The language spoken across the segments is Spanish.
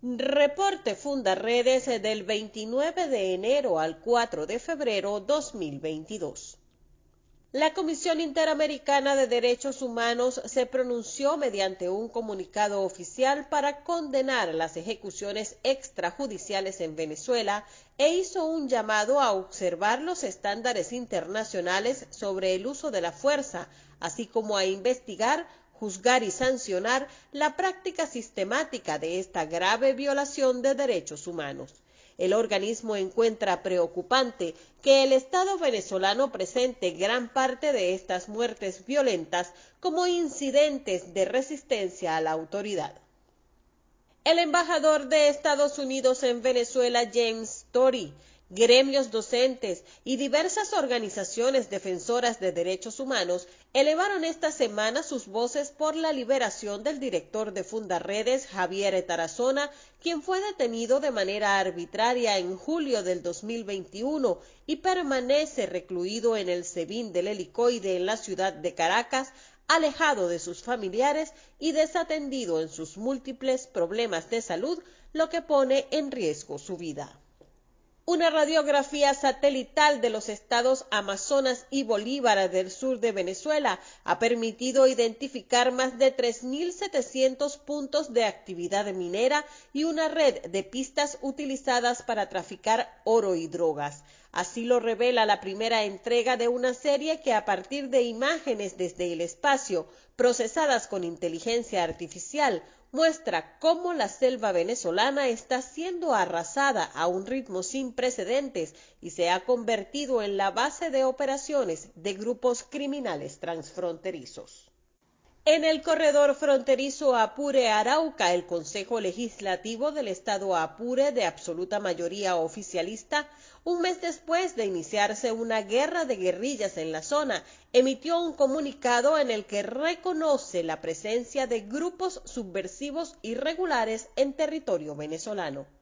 Reporte Fundaredes del 29 de enero al 4 de febrero 2022. La Comisión Interamericana de Derechos Humanos se pronunció mediante un comunicado oficial para condenar las ejecuciones extrajudiciales en Venezuela e hizo un llamado a observar los estándares internacionales sobre el uso de la fuerza, así como a investigar juzgar y sancionar la práctica sistemática de esta grave violación de derechos humanos. El organismo encuentra preocupante que el Estado venezolano presente gran parte de estas muertes violentas como incidentes de resistencia a la autoridad. El embajador de Estados Unidos en Venezuela, James Tory, gremios docentes y diversas organizaciones defensoras de derechos humanos elevaron esta semana sus voces por la liberación del director de Fundarredes, Javier Tarazona, quien fue detenido de manera arbitraria en julio del 2021 y permanece recluido en el SEBIN del helicoide en la ciudad de Caracas, alejado de sus familiares y desatendido en sus múltiples problemas de salud, lo que pone en riesgo su vida. Una radiografía satelital de los estados Amazonas y Bolívar del sur de Venezuela ha permitido identificar más de 3.700 puntos de actividad minera y una red de pistas utilizadas para traficar oro y drogas. Así lo revela la primera entrega de una serie que a partir de imágenes desde el espacio procesadas con inteligencia artificial muestra cómo la selva venezolana está siendo arrasada a un ritmo sin precedentes y se ha convertido en la base de operaciones de grupos criminales transfronterizos. En el corredor fronterizo Apure-Arauca, el Consejo Legislativo del Estado Apure, de absoluta mayoría oficialista, un mes después de iniciarse una guerra de guerrillas en la zona, emitió un comunicado en el que reconoce la presencia de grupos subversivos irregulares en territorio venezolano.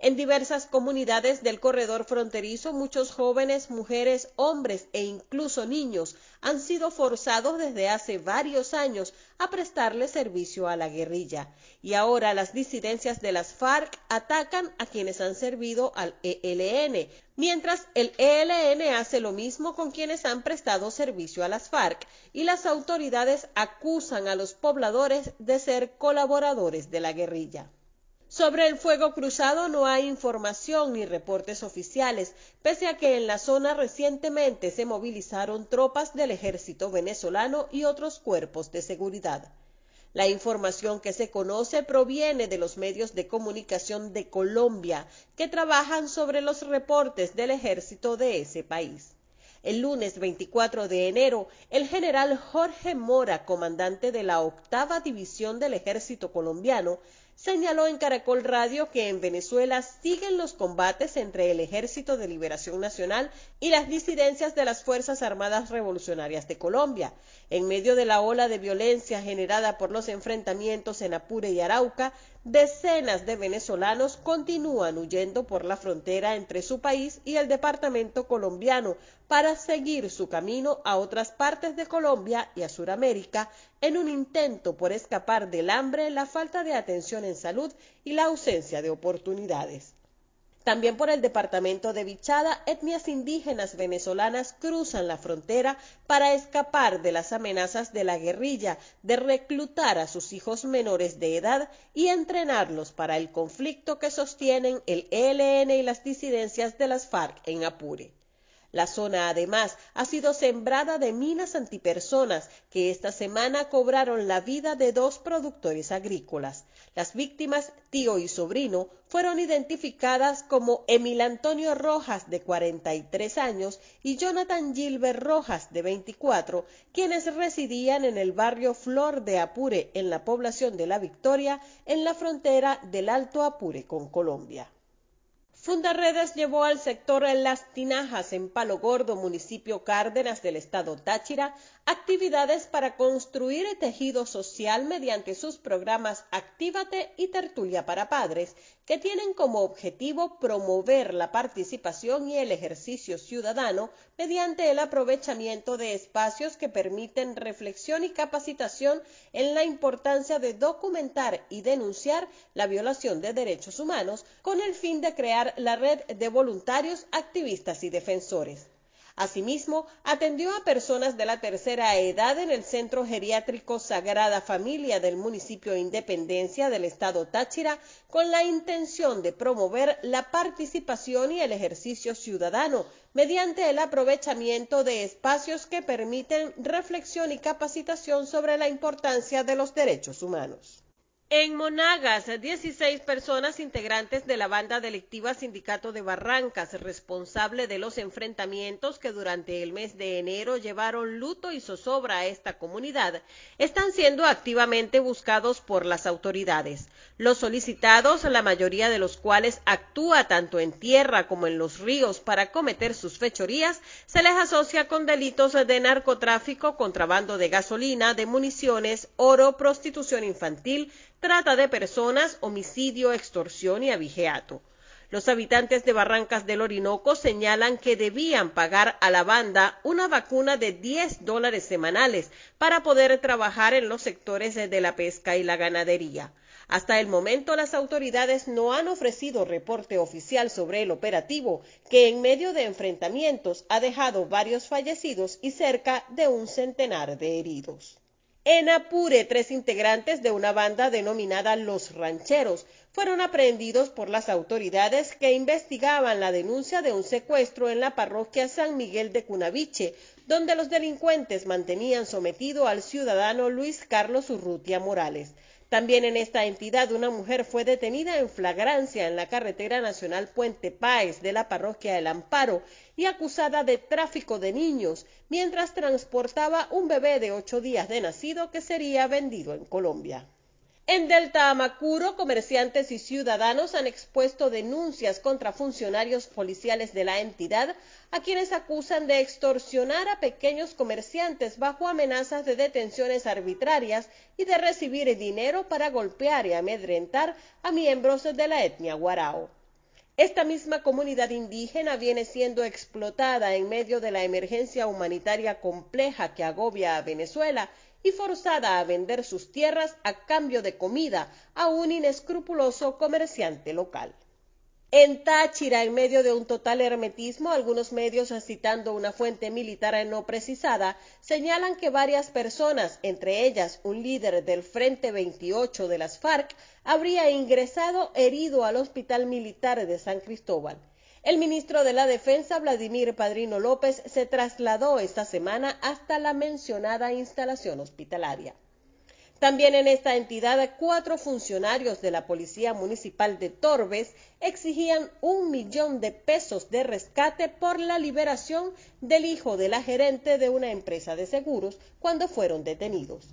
En diversas comunidades del corredor fronterizo, muchos jóvenes, mujeres, hombres e incluso niños han sido forzados desde hace varios años a prestarle servicio a la guerrilla. Y ahora las disidencias de las FARC atacan a quienes han servido al ELN, mientras el ELN hace lo mismo con quienes han prestado servicio a las FARC, y las autoridades acusan a los pobladores de ser colaboradores de la guerrilla. Sobre el fuego cruzado no hay información ni reportes oficiales, pese a que en la zona recientemente se movilizaron tropas del ejército venezolano y otros cuerpos de seguridad. La información que se conoce proviene de los medios de comunicación de Colombia, que trabajan sobre los reportes del ejército de ese país. El lunes 24 de enero, el general Jorge Mora, comandante de la octava división del ejército colombiano, señaló en Caracol Radio que en Venezuela siguen los combates entre el Ejército de Liberación Nacional y las disidencias de las Fuerzas Armadas Revolucionarias de Colombia. En medio de la ola de violencia generada por los enfrentamientos en Apure y Arauca, decenas de venezolanos continúan huyendo por la frontera entre su país y el departamento colombiano para seguir su camino a otras partes de Colombia y a Sudamérica en un intento por escapar del hambre, la falta de atención en salud y la ausencia de oportunidades. También por el departamento de Vichada, etnias indígenas venezolanas cruzan la frontera para escapar de las amenazas de la guerrilla, de reclutar a sus hijos menores de edad y entrenarlos para el conflicto que sostienen el ELN y las disidencias de las FARC en Apure. La zona además ha sido sembrada de minas antipersonas que esta semana cobraron la vida de dos productores agrícolas. Las víctimas, tío y sobrino, fueron identificadas como Emil Antonio Rojas, de 43 años, y Jonathan Gilbert Rojas, de 24, quienes residían en el barrio Flor de Apure, en la población de La Victoria, en la frontera del Alto Apure con Colombia. Fundarredes llevó al sector Las Tinajas en Palo Gordo, municipio Cárdenas del estado Táchira, actividades para construir el tejido social mediante sus programas Actívate y Tertulia para Padres, que tienen como objetivo promover la participación y el ejercicio ciudadano mediante el aprovechamiento de espacios que permiten reflexión y capacitación en la importancia de documentar y denunciar la violación de derechos humanos con el fin de crear la red de voluntarios, activistas y defensores. Asimismo, atendió a personas de la tercera edad en el Centro Geriátrico Sagrada Familia del municipio Independencia del estado Táchira con la intención de promover la participación y el ejercicio ciudadano mediante el aprovechamiento de espacios que permiten reflexión y capacitación sobre la importancia de los derechos humanos. En Monagas, 16 personas integrantes de la banda delictiva Sindicato de Barrancas, responsable de los enfrentamientos que durante el mes de enero llevaron luto y zozobra a esta comunidad, están siendo activamente buscados por las autoridades. Los solicitados, la mayoría de los cuales actúa tanto en tierra como en los ríos para cometer sus fechorías, se les asocia con delitos de narcotráfico, contrabando de gasolina, de municiones, oro, prostitución infantil, trata de personas, homicidio, extorsión y abigeato. Los habitantes de Barrancas del Orinoco señalan que debían pagar a la banda una vacuna de 10 dólares semanales para poder trabajar en los sectores de la pesca y la ganadería. Hasta el momento las autoridades no han ofrecido reporte oficial sobre el operativo, que en medio de enfrentamientos ha dejado varios fallecidos y cerca de un centenar de heridos. En Apure, tres integrantes de una banda denominada Los Rancheros fueron aprehendidos por las autoridades que investigaban la denuncia de un secuestro en la parroquia San Miguel de Cunaviche, donde los delincuentes mantenían sometido al ciudadano Luis Carlos Urrutia Morales. También en esta entidad una mujer fue detenida en flagrancia en la carretera nacional Puente Páez de la parroquia El Amparo y acusada de tráfico de niños mientras transportaba un bebé de ocho días de nacido que sería vendido en Colombia. En Delta Amacuro, comerciantes y ciudadanos han expuesto denuncias contra funcionarios policiales de la entidad a quienes acusan de extorsionar a pequeños comerciantes bajo amenazas de detenciones arbitrarias y de recibir dinero para golpear y amedrentar a miembros de la etnia guarao. Esta misma comunidad indígena viene siendo explotada en medio de la emergencia humanitaria compleja que agobia a Venezuela y forzada a vender sus tierras a cambio de comida a un inescrupuloso comerciante local. En Táchira, en medio de un total hermetismo, algunos medios, citando una fuente militar no precisada, señalan que varias personas, entre ellas un líder del Frente 28 de las FARC, habría ingresado herido al Hospital Militar de San Cristóbal. El ministro de la Defensa, Vladimir Padrino López, se trasladó esta semana hasta la mencionada instalación hospitalaria. También en esta entidad, cuatro funcionarios de la Policía Municipal de Torbes exigían un millón de pesos de rescate por la liberación del hijo de la gerente de una empresa de seguros cuando fueron detenidos.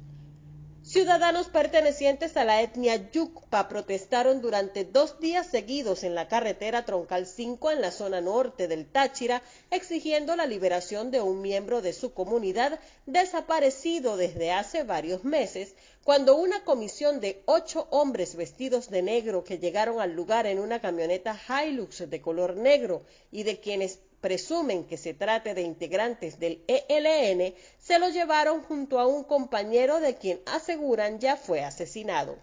Ciudadanos pertenecientes a la etnia Yukpa protestaron durante dos días seguidos en la carretera Troncal 5 en la zona norte del Táchira, exigiendo la liberación de un miembro de su comunidad desaparecido desde hace varios meses, cuando una comisión de ocho hombres vestidos de negro que llegaron al lugar en una camioneta Hilux de color negro y de quienes presumen que se trate de integrantes del ELN, se lo llevaron junto a un compañero de quien aseguran ya fue asesinado.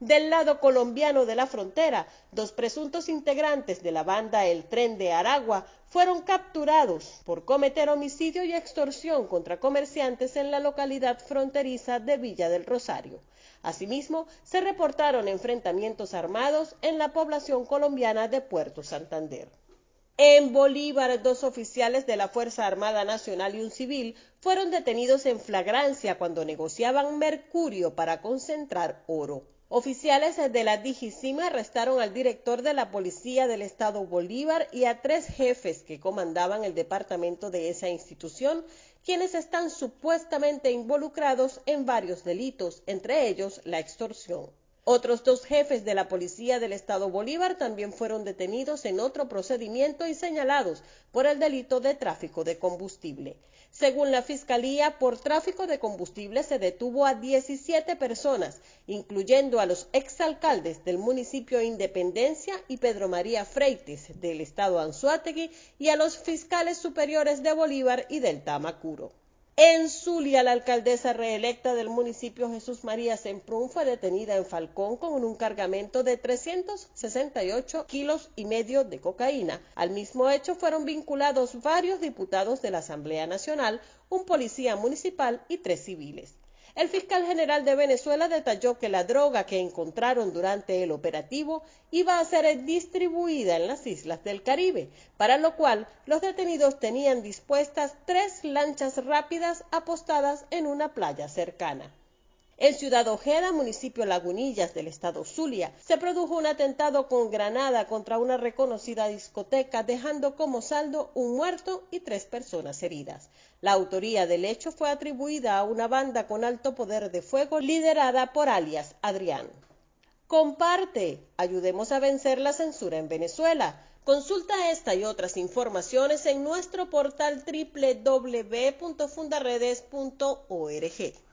Del lado colombiano de la frontera, dos presuntos integrantes de la banda El Tren de Aragua fueron capturados por cometer homicidio y extorsión contra comerciantes en la localidad fronteriza de Villa del Rosario. Asimismo, se reportaron enfrentamientos armados en la población colombiana de Puerto Santander. En Bolívar, dos oficiales de la Fuerza Armada Nacional y un civil fueron detenidos en flagrancia cuando negociaban mercurio para concentrar oro. Oficiales de la Digicima arrestaron al director de la Policía del Estado Bolívar y a tres jefes que comandaban el departamento de esa institución, quienes están supuestamente involucrados en varios delitos, entre ellos la extorsión. Otros dos jefes de la policía del estado Bolívar también fueron detenidos en otro procedimiento y señalados por el delito de tráfico de combustible. Según la Fiscalía, por tráfico de combustible se detuvo a 17 personas, incluyendo a los exalcaldes del municipio Independencia y Pedro María Freites del estado Anzuategui y a los fiscales superiores de Bolívar y del Tamacuro. En Zulia, la alcaldesa reelecta del municipio Jesús María Semprún fue detenida en Falcón con un cargamento de 368 kilos y medio de cocaína. Al mismo hecho fueron vinculados varios diputados de la Asamblea Nacional, un policía municipal y tres civiles. El fiscal general de Venezuela detalló que la droga que encontraron durante el operativo iba a ser distribuida en las islas del Caribe, para lo cual los detenidos tenían dispuestas tres lanchas rápidas apostadas en una playa cercana. En Ciudad Ojeda, municipio Lagunillas del estado Zulia, se produjo un atentado con granada contra una reconocida discoteca, dejando como saldo un muerto y tres personas heridas. La autoría del hecho fue atribuida a una banda con alto poder de fuego liderada por alias Adrián. Comparte, ayudemos a vencer la censura en Venezuela. Consulta esta y otras informaciones en nuestro portal www.fundaredes.org.